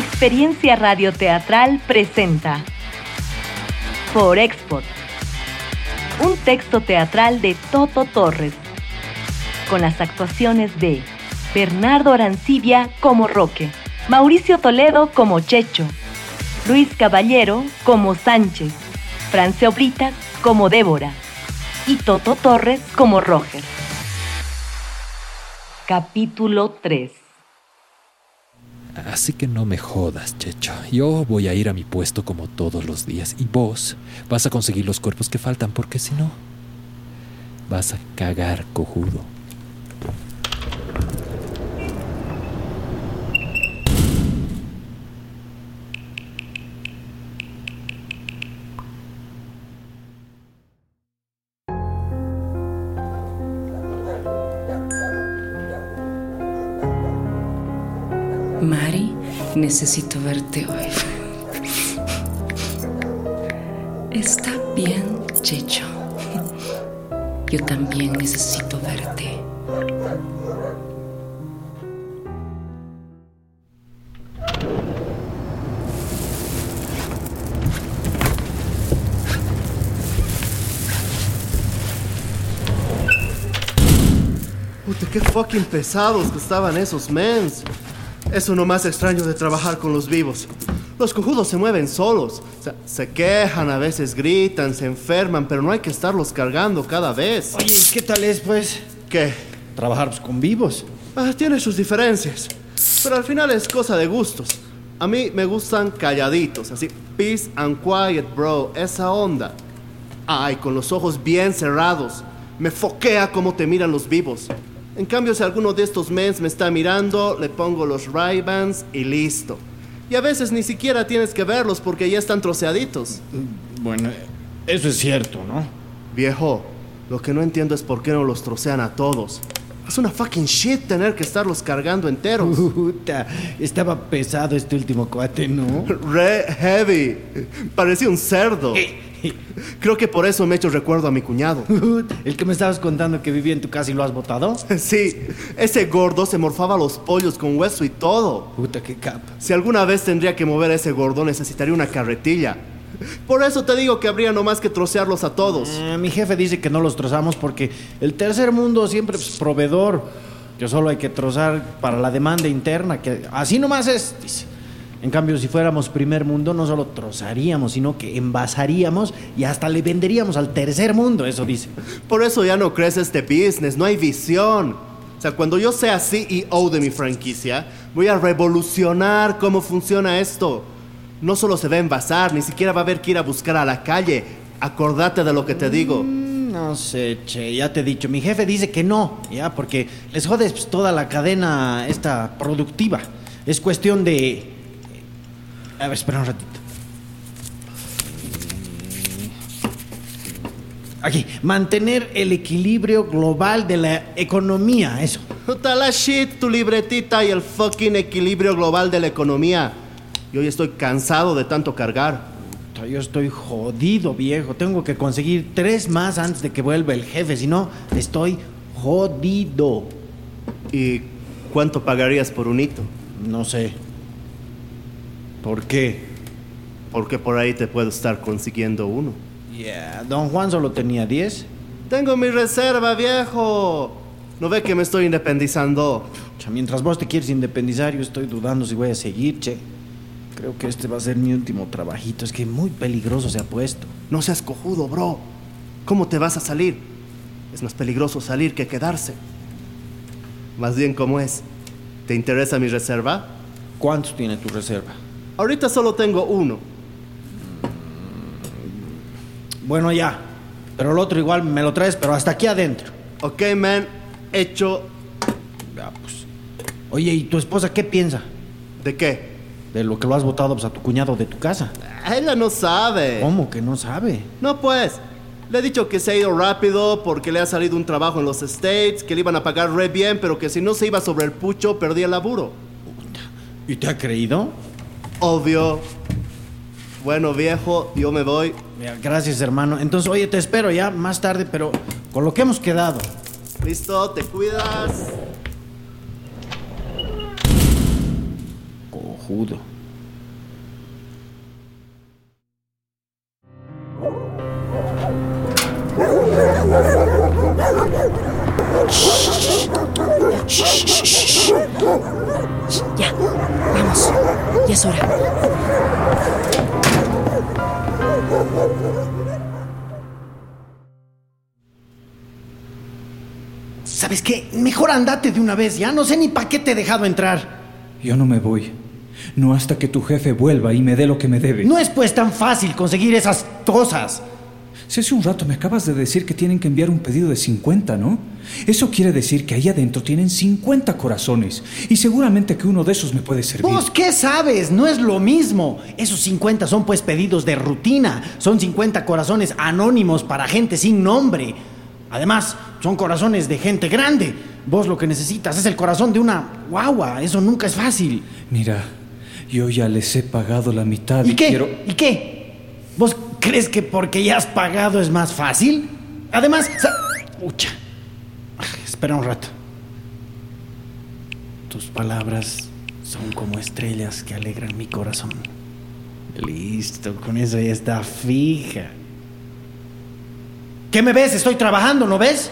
Experiencia Radioteatral presenta Por Export, un texto teatral de Toto Torres, con las actuaciones de Bernardo Arancibia como Roque, Mauricio Toledo como Checho, Luis Caballero como Sánchez, Francia Oblitas como Débora y Toto Torres como Roger. Capítulo 3 Así que no me jodas, Checho. Yo voy a ir a mi puesto como todos los días y vos vas a conseguir los cuerpos que faltan porque si no, vas a cagar cojudo. Necesito verte hoy. Está bien, Checho. Yo también necesito verte. Puta, qué fucking pesados que estaban esos mens. Eso no más extraño de trabajar con los vivos. Los cojudos se mueven solos. O sea, se quejan, a veces gritan, se enferman, pero no hay que estarlos cargando cada vez. Oye, ¿y qué tal es, pues, ¿Qué? trabajar pues, con vivos? Ah, tiene sus diferencias. Pero al final es cosa de gustos. A mí me gustan calladitos, así. Peace and quiet, bro. Esa onda. Ay, con los ojos bien cerrados. Me foquea cómo te miran los vivos. En cambio, si alguno de estos mens me está mirando, le pongo los ray y listo. Y a veces ni siquiera tienes que verlos porque ya están troceaditos. Bueno, eso es cierto, ¿no? Viejo, lo que no entiendo es por qué no los trocean a todos. Es una fucking shit tener que estarlos cargando enteros. Puta, estaba pesado este último cuate, ¿no? Re heavy. Parecía un cerdo. Creo que por eso me he hecho recuerdo a mi cuñado. El que me estabas contando que vivía en tu casa y lo has botado. Sí, ese gordo se morfaba los pollos con hueso y todo. Puta, qué capa. Si alguna vez tendría que mover a ese gordo, necesitaría una carretilla. Por eso te digo que habría nomás que trocearlos a todos. Eh, mi jefe dice que no los trozamos porque el tercer mundo siempre es proveedor. Que solo hay que trozar para la demanda interna. Que así nomás es, dice. En cambio, si fuéramos primer mundo, no solo trozaríamos, sino que envasaríamos y hasta le venderíamos al tercer mundo, eso dice. Por eso ya no crece este business, no hay visión. O sea, cuando yo sea CEO de mi franquicia, voy a revolucionar cómo funciona esto. No solo se va a envasar, ni siquiera va a haber que ir a buscar a la calle. Acordate de lo que te digo. Mm, No sé, che, ya te he dicho. Mi jefe dice que no, ya, porque les jodes pues, toda la cadena esta productiva. Es cuestión de. A ver, espera un ratito. Aquí, mantener el equilibrio global de la economía, eso. Puta la shit, tu libretita y el fucking equilibrio global de la economía. Yo ya estoy cansado de tanto cargar. Yo estoy jodido, viejo. Tengo que conseguir tres más antes de que vuelva el jefe, si no, estoy jodido. ¿Y cuánto pagarías por un hito? No sé. ¿Por qué? Porque por ahí te puedo estar consiguiendo uno. Yeah, don Juan solo tenía 10. Tengo mi reserva, viejo. ¿No ve que me estoy independizando? Cha, Mientras vos te quieres independizar, yo estoy dudando si voy a seguir, che. Creo que este va a ser mi último trabajito. Es que muy peligroso se ha puesto. No seas cojudo, bro. ¿Cómo te vas a salir? Es más peligroso salir que quedarse. Más bien, ¿cómo es? ¿Te interesa mi reserva? ¿Cuántos tiene tu reserva? Ahorita solo tengo uno. Bueno, ya. Pero el otro igual me lo traes, pero hasta aquí adentro. Ok, man. Hecho. Ya, pues. Oye, ¿y tu esposa qué piensa? ¿De qué? De lo que lo has votado pues, a tu cuñado de tu casa. Ella no sabe. ¿Cómo que no sabe? No, pues. Le he dicho que se ha ido rápido porque le ha salido un trabajo en los States, que le iban a pagar re bien, pero que si no se iba sobre el pucho, perdía el laburo. ¿Y te ha creído? Obvio. Bueno, viejo, yo me voy. Gracias, hermano. Entonces, oye, te espero ya más tarde, pero con lo que hemos quedado. Listo, te cuidas. Cojudo. Ya, vamos. Ya es hora. ¿Sabes qué? Mejor andate de una vez, ya no sé ni para qué te he dejado entrar. Yo no me voy. No hasta que tu jefe vuelva y me dé lo que me debe. No es pues tan fácil conseguir esas cosas. Si hace un rato me acabas de decir que tienen que enviar un pedido de 50, ¿no? Eso quiere decir que ahí adentro tienen 50 corazones. Y seguramente que uno de esos me puede servir. ¿Vos qué sabes? No es lo mismo. Esos 50 son pues pedidos de rutina. Son 50 corazones anónimos para gente sin nombre. Además, son corazones de gente grande. Vos lo que necesitas es el corazón de una guagua. Eso nunca es fácil. Mira, yo ya les he pagado la mitad y, ¿Y qué? quiero... ¿Y qué? ¿Vos crees que porque ya has pagado es más fácil? Además. Ay, Espera un rato. Tus palabras son como estrellas que alegran mi corazón. Listo, con eso ya está fija. ¿Qué me ves? Estoy trabajando, ¿no ves?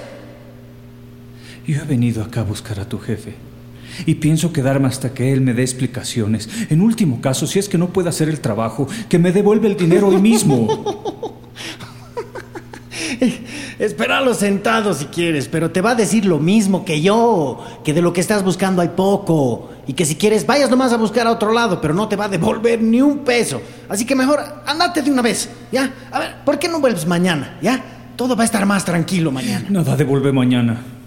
Yo he venido acá a buscar a tu jefe. Y pienso quedarme hasta que él me dé explicaciones. En último caso, si es que no puede hacer el trabajo, que me devuelva el dinero hoy mismo. Espéralo sentado si quieres, pero te va a decir lo mismo que yo, que de lo que estás buscando hay poco, y que si quieres vayas nomás a buscar a otro lado, pero no te va a devolver ni un peso. Así que mejor andate de una vez, ¿ya? A ver, ¿por qué no vuelves mañana, ya? Todo va a estar más tranquilo mañana. Nada devuelve mañana.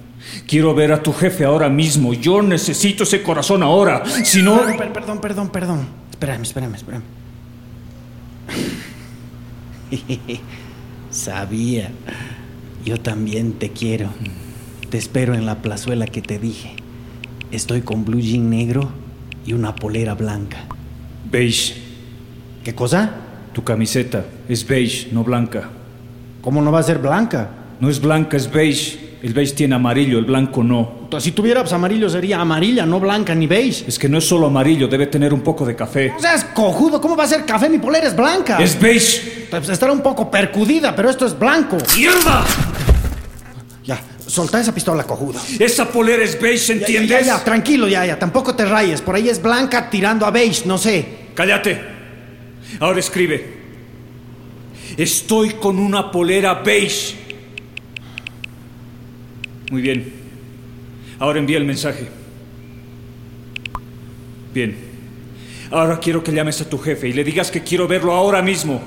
Quiero ver a tu jefe ahora mismo. Yo necesito ese corazón ahora. Si no... Per- per- Perdón, perdón, perdón. Espérame, espérame, espérame. Sabía. Yo también te quiero. Te espero en la plazuela que te dije. Estoy con blue jean negro y una polera blanca. Beige. ¿Qué cosa? Tu camiseta es beige, no blanca. ¿Cómo no va a ser blanca? No es blanca, es beige. El beige tiene amarillo, el blanco no. Si tuviera pues, amarillo sería amarilla, no blanca ni beige. Es que no es solo amarillo, debe tener un poco de café. O sea, es cojudo. ¿Cómo va a ser café? Mi polera es blanca. Es beige. Pues estará un poco percudida, pero esto es blanco. ¡Mierda! Ya, solta esa pistola, cojudo. Esa polera es beige, Ya, ¿entiendes? Ya, ya, tranquilo, ya, ya. Tampoco te rayes. Por ahí es blanca tirando a beige, no sé. Cállate. Ahora escribe. Estoy con una polera beige. Muy bien. Ahora envía el mensaje. Bien. Ahora quiero que llames a tu jefe y le digas que quiero verlo ahora mismo.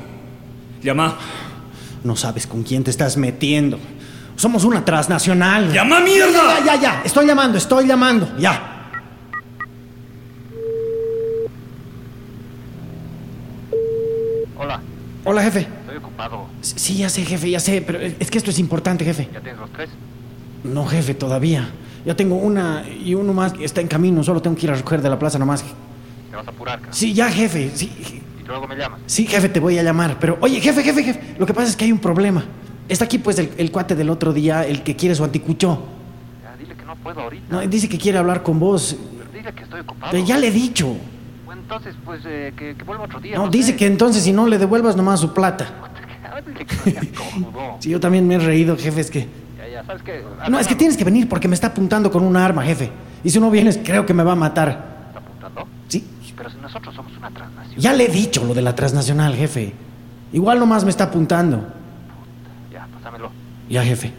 Llama. No sabes con quién te estás metiendo. Somos una transnacional. ¡Llama mierda! Ya, ya, ya. Estoy llamando, estoy llamando. Ya. Hola, Hola, jefe. estoy ocupado. Sí, ya sé, jefe, ya sé, pero es que esto es importante, jefe. ¿Ya tienes los tres? No, jefe, todavía. Ya tengo una y uno más que está en camino. Solo tengo que ir a recoger de la plaza nomás. Te vas a apurar, cara. Sí, ya, jefe. Sí, Y luego me llamas. sí, jefe, te voy a llamar. Pero, oye, jefe, jefe, jefe. Lo que pasa es que hay un problema. Está aquí, pues, el, el cuate del otro día, el que quiere su anticucho. Ya, dile que no puedo ahorita. No, dice que quiere hablar con vos. Dile que estoy ocupado. Pero ya le he dicho. Bueno, entonces, pues, eh, que, que vuelva otro día. No, no dice sé. que entonces si no le devuelvas nomás su plata. A ver, dile que no seas cojudo. Sí, yo también me he reído, jefe, es que... No, es que tienes que venir porque me está apuntando con una arma, jefe. Y si no vienes, creo que me va a matar. ¿Está apuntando? Sí, Pero si nosotros somos una transnación. ya le he dicho lo de la transnacional, jefe. Igual nomás me está apuntando. Ya, pásamelo. Ya, jefe.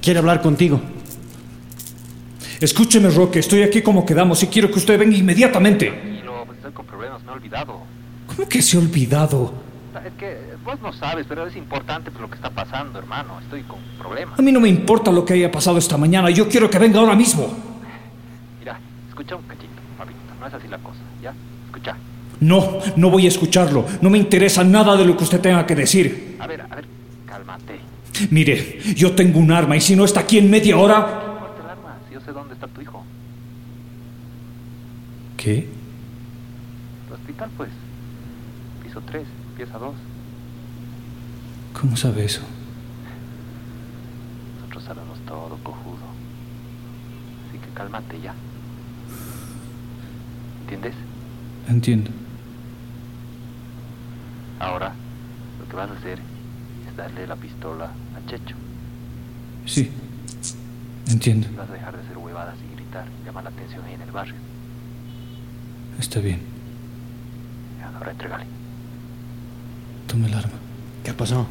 Quiere hablar contigo. Escúcheme, Roque, estoy aquí como quedamos y quiero que usted venga inmediatamente. Y lo, pues, estoy con problemas, me he olvidado. ¿Cómo que se ha olvidado? Es que vos no sabes, pero es importante lo que está pasando, hermano. Estoy con problemas. A mí no me importa lo que haya pasado esta mañana, yo quiero que venga ahora mismo. Mira, escucha un cachito, papito. No es así la cosa, ¿ya? Escucha. No, no voy a escucharlo. No me interesa nada de lo que usted tenga que decir. A ver, a ver, cálmate. Mire, yo tengo un arma y si no está aquí en media hora... El arma, si yo sé dónde está tu hijo. ¿Qué? Tu hospital, pues. Piso 3, pieza 2. ¿Cómo sabe eso? Nosotros sabemos todo, cojudo. Así que cálmate ya. ¿Entiendes? Entiendo. Ahora, lo que vas a hacer es darle la pistola a Checho. Sí, entiendo. Y vas a dejar de hacer huevadas y gritar, llamar la atención ahí en el barrio. Está bien. Ahora entregale. Toma el arma. ¿Qué pasó?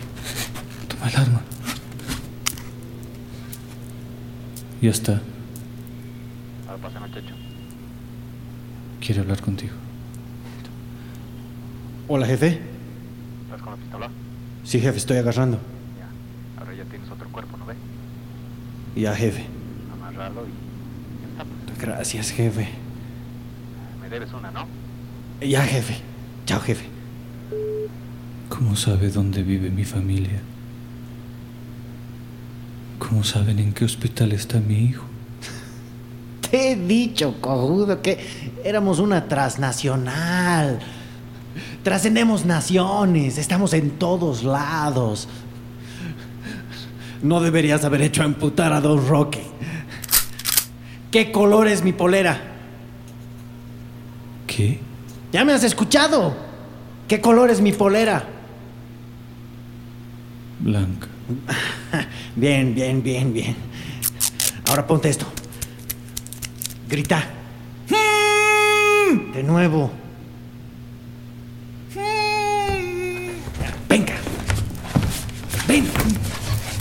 Toma el arma. Ya está. Ahora pásame al. Quiere hablar contigo. Hola, jefe. ¿Vas con la pistola? Sí, jefe, estoy agarrando. Ya. Ahora ya tienes otro cuerpo, ¿no ves? Ya, jefe. Amarralo y ya está. pues. Gracias, jefe. Me debes una, ¿no? Ya, jefe. Chao, jefe. ¿Cómo sabe dónde vive mi familia? ¿Cómo saben en qué hospital está mi hijo? Te he dicho, cojudo, que éramos una transnacional. Trascendemos naciones, estamos en todos lados. No deberías haber hecho amputar a Don Roque. ¿Qué color es mi polera? ¿Qué? Ya me has escuchado. ¿Qué color es mi polera? Blanca. Bien, bien, bien, bien. Ahora ponte esto. Grita. De nuevo. Venga. Ven.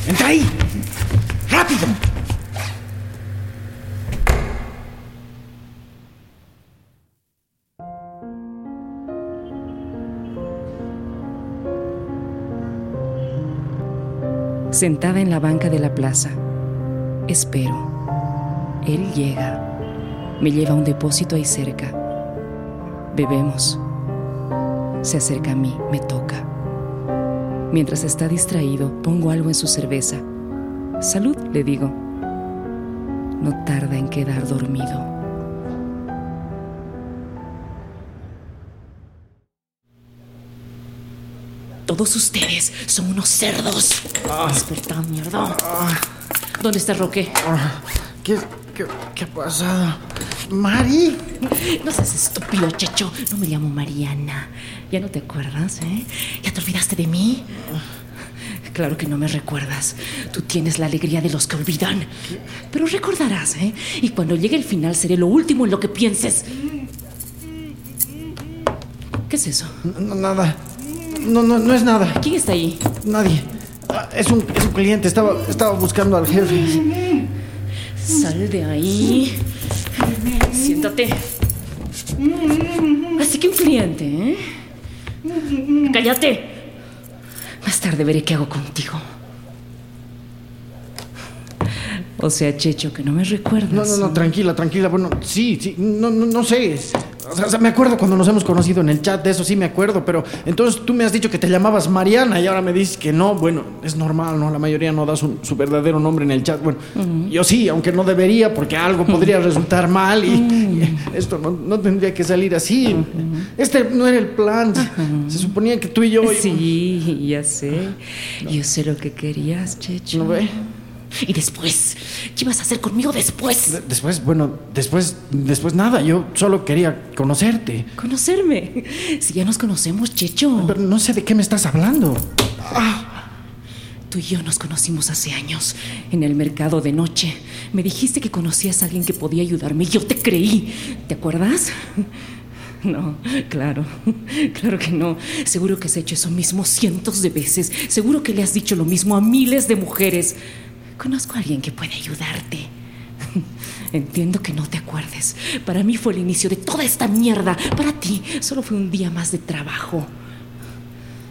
Entra ahí. Rápido. Sentada en la banca de la plaza, espero. Él llega. Me lleva a un depósito ahí cerca. Bebemos. Se acerca a mí, me toca. Mientras está distraído, pongo algo en su cerveza. Salud, le digo. No tarda en quedar dormido. Todos ustedes son unos cerdos. Despertad, mierda. ¿Dónde está Roque? ¿Qué, qué, qué ha pasado? Mari. No seas estúpido, Checho. No me llamo Mariana. ¿Ya no te acuerdas, eh? ¿Ya te olvidaste de mí? Claro que no me recuerdas. Tú tienes la alegría de los que olvidan. Pero recordarás, ¿eh? Y cuando llegue el final seré lo último en lo que pienses. ¿Qué es eso? No, nada. No, no, no es nada. ¿Quién está ahí? Nadie. Ah, Es un, es un cliente. Estaba, estaba buscando al jefe. Sal de ahí. Siéntate. Así que un cliente, ¿eh? Cállate. Más tarde veré qué hago contigo. O sea, Checho, que no me recuerdas. No, no, no, tranquila, tranquila. Bueno, sí, sí, no, no, no sé. Es- O sea, me acuerdo cuando nos hemos conocido en el chat, de eso sí me acuerdo, pero entonces tú me has dicho que te llamabas Mariana y ahora me dices que no. Bueno, es normal, ¿no? La mayoría no da su, su verdadero nombre en el chat. Bueno, yo sí, aunque no debería, porque algo podría resultar mal y, y esto no, no tendría que salir así. Este no era el plan. Se suponía que tú y yo. Sí, ya sé. Yo sé lo que querías, Checho. ¿No ve? Y después, ¿qué ibas a hacer conmigo después? De- Después, bueno, después, después nada, yo solo quería conocerte. Conocerme. Si ya nos conocemos, Checho. Pero no sé de qué me estás hablando. Tú y yo nos conocimos hace años, en el mercado de noche. Me dijiste que conocías a alguien que podía ayudarme y yo te creí. ¿Te acuerdas? No, claro, claro que no. Seguro que has hecho eso mismo cientos de veces. Seguro que le has dicho lo mismo a miles de mujeres. Conozco a alguien que puede ayudarte. Entiendo que no te acuerdes. Para mí fue el inicio de toda esta mierda. Para ti solo fue un día más de trabajo.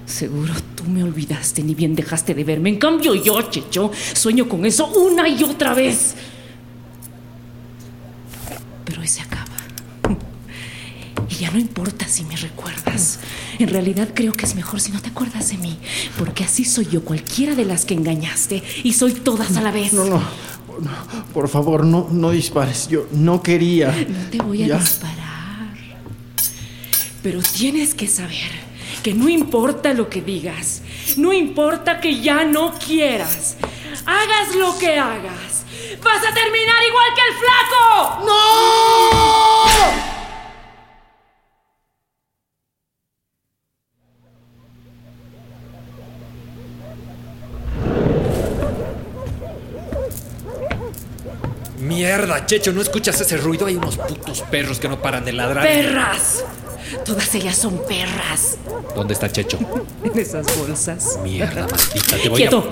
Seguro tú me olvidaste, ni bien dejaste de verme. En cambio yo, Checho, sueño con eso una y otra vez. Pero hoy se acaba. Y ya no importa si me recuerdas. En realidad creo que es mejor si no te acuerdas de mí. Porque así soy yo, cualquiera de las que engañaste. Y soy todas a la vez. No, no, no, por favor, no, no dispares. Yo no quería. No te voy a Ya. disparar. Pero tienes que saber que no importa lo que digas, no importa que ya no quieras, hagas lo que hagas, vas a terminar igual que el flaco. ¡No! Mierda, Checho, ¿no escuchas ese ruido? Hay unos putos perros que no paran de ladrar. ¡Perras! Todas ellas son perras. ¿Dónde está Checho? En esas bolsas. Mierda, maldita, te voy ¡Quieto!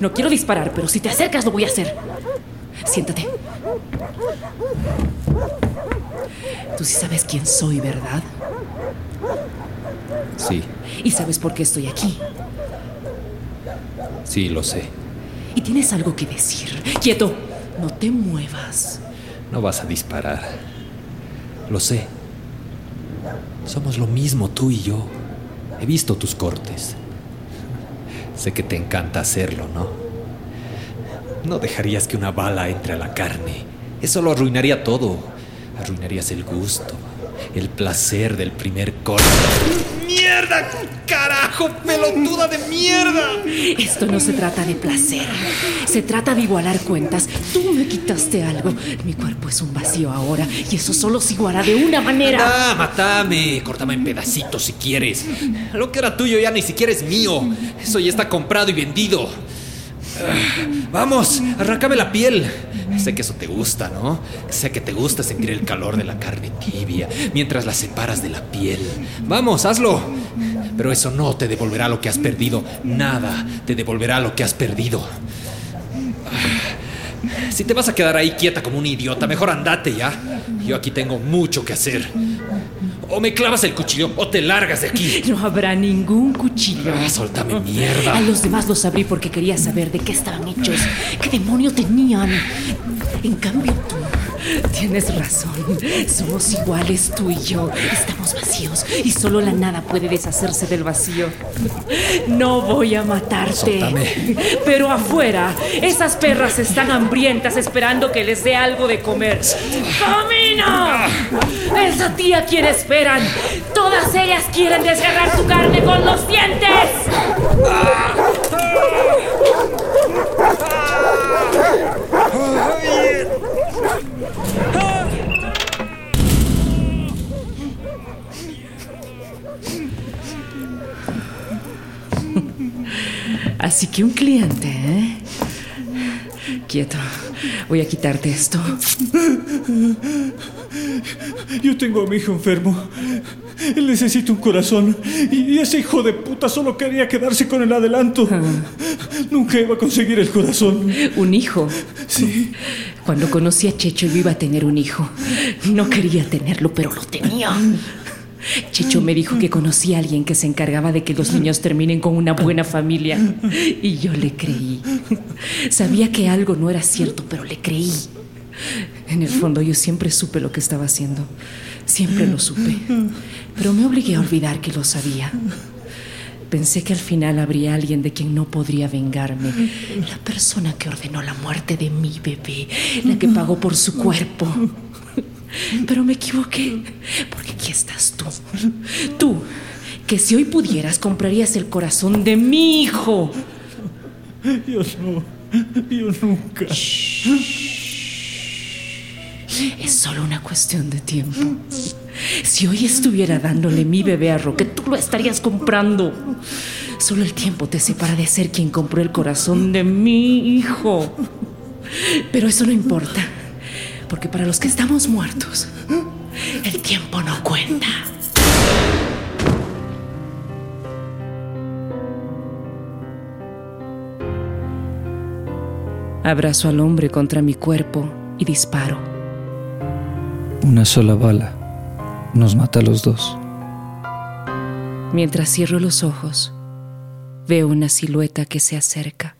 No quiero disparar, pero si te acercas lo voy a hacer. Siéntate. Tú sí sabes quién soy, ¿verdad? Sí, Y sabes por qué estoy aquí. sí, lo sé. Y tienes algo que decir. ¡Quieto! No te muevas. No vas a disparar. Lo sé. Somos lo mismo tú y yo. He visto tus cortes. Sé que te encanta hacerlo, ¿no? No dejarías que una bala entre a la carne. Eso lo arruinaría todo. Arruinarías el gusto, el placer del primer corte. ¡Mierda! ¡Carajo! ¡Pelotuda de mierda! Esto no se trata de placer. Se trata de igualar cuentas. Tú me quitaste algo. Mi cuerpo es un vacío ahora y eso solo se iguala de una manera. Ah, matame, córtame en pedacitos si quieres. Lo que era tuyo ya ni siquiera es mío. Eso ya está comprado y vendido. Ah, Vamos, arráncame la piel. Sé que eso te gusta, ¿no? Sé que te gusta sentir el calor de la carne tibia mientras la separas de la piel. Vamos, hazlo. Pero eso no te devolverá lo que has perdido. Nada te devolverá lo que has perdido. Ah, Si te vas a quedar ahí quieta como un idiota, mejor andate ya. Yo aquí tengo mucho que hacer. O me clavas el cuchillo o te largas de aquí. No habrá ningún cuchillo. Ah, Soltame mierda. A los demás los abrí porque quería saber de qué estaban hechos, qué demonio tenían. En cambio tú tienes razón. Somos iguales tú y yo. Estamos vacíos y solo la nada puede deshacerse del vacío. No voy a matarte. Soltame. Pero afuera, esas perras están hambrientas esperando que les dé algo de comer. ¡Camina! Es a ti a quien esperan. Todas ellas quieren desgarrar tu carne con los dientes. Un cliente, ¿eh? Quieto. Voy a quitarte esto. Yo tengo a mi hijo enfermo. Él necesita un corazón. Y ese hijo de puta solo quería quedarse con el adelanto. Nunca iba a conseguir el corazón. Un hijo. Sí. Cuando conocí a Checho yo iba a tener un hijo. No quería tenerlo, pero lo tenía. Checho me dijo que conocía a alguien que se encargaba de que los niños terminen con una buena familia. Y yo le creí. Sabía que algo no era cierto, pero le creí. En el fondo yo siempre supe lo que estaba haciendo. Siempre lo supe. Pero me obligué a olvidar que lo sabía. Pensé que al final habría alguien de quien no podría vengarme. La persona que ordenó la muerte de mi bebé. La que pagó por su cuerpo. Pero me equivoqué, porque aquí estás tú. Tú, que si hoy pudieras comprarías el corazón de mi hijo. Yo no. Yo nunca. Es solo una cuestión de tiempo. Si hoy estuviera dándole mi bebé a Roque, tú lo estarías comprando. Solo el tiempo te separa de ser quien compró el corazón de mi hijo. Pero eso no importa, porque para los que estamos muertos, el tiempo no cuenta. Abrazo al hombre contra mi cuerpo y disparo. Una sola bala nos mata a los dos. Mientras cierro los ojos, veo una silueta que se acerca.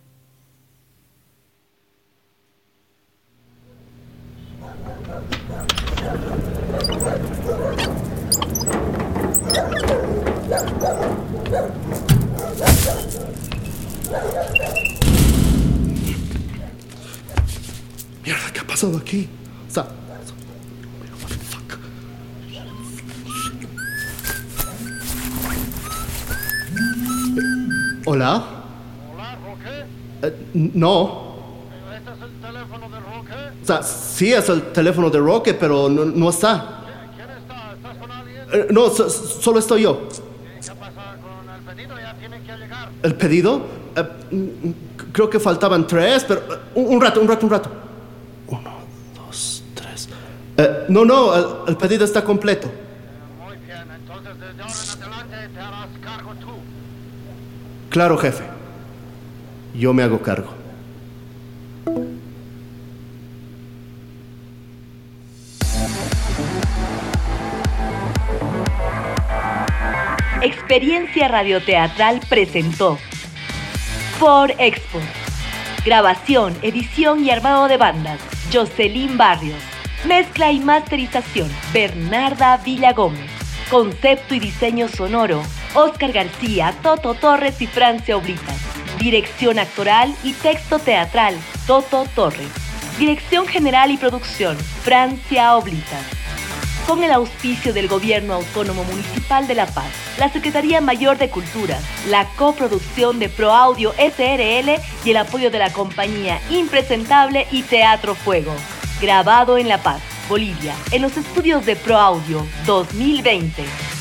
Pasado aquí? O sea, ¿Hola? Hola, Roque. Eh, no. ¿Este es el teléfono de Roque? O sea, sí es el teléfono de Roque, pero no, no está. ¿Quién está? ¿Estás con alguien? Eh, no, so- solo estoy yo. ¿Qué pasa con el pedido? Ya tienen que llegar. ¿El pedido? Eh, creo que faltaban tres, pero... eh, un, un rato, un rato, un rato. Eh, no, no, el, el pedido está completo. Muy bien, entonces desde ahora en adelante te harás cargo tú. Claro, jefe. Yo me hago cargo. Experiencia Radioteatral presentó For Expo. Grabación, edición y armado de bandas, Jocelyn Barrios. Mezcla y masterización, Bernarda Villagómez. Concepto y diseño sonoro, Oscar García, Toto Torres y Francia Oblitas. Dirección actoral y texto teatral, Toto Torres. Dirección general y producción, Francia Oblitas con el auspicio del Gobierno Autónomo Municipal de La Paz, la Secretaría Mayor de Cultura, la coproducción de Pro Audio SRL y el apoyo de la compañía Impresentable y Teatro Fuego. Grabado en La Paz, Bolivia, en los estudios de Pro Audio 2020.